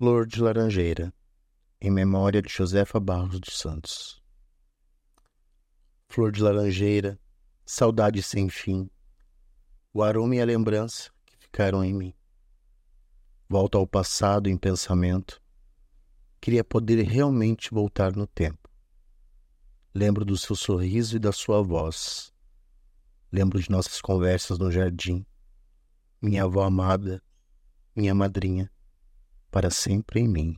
Flor de Laranjeira, em memória de Josefa Barros dos Santos. Flor de laranjeira, saudade sem fim, o aroma e a lembrança que ficaram em mim. Volto ao passado em pensamento, queria poder realmente voltar no tempo. Lembro do seu sorriso e da sua voz. Lembro de nossas conversas no jardim. Minha avó amada, minha madrinha para sempre em mim.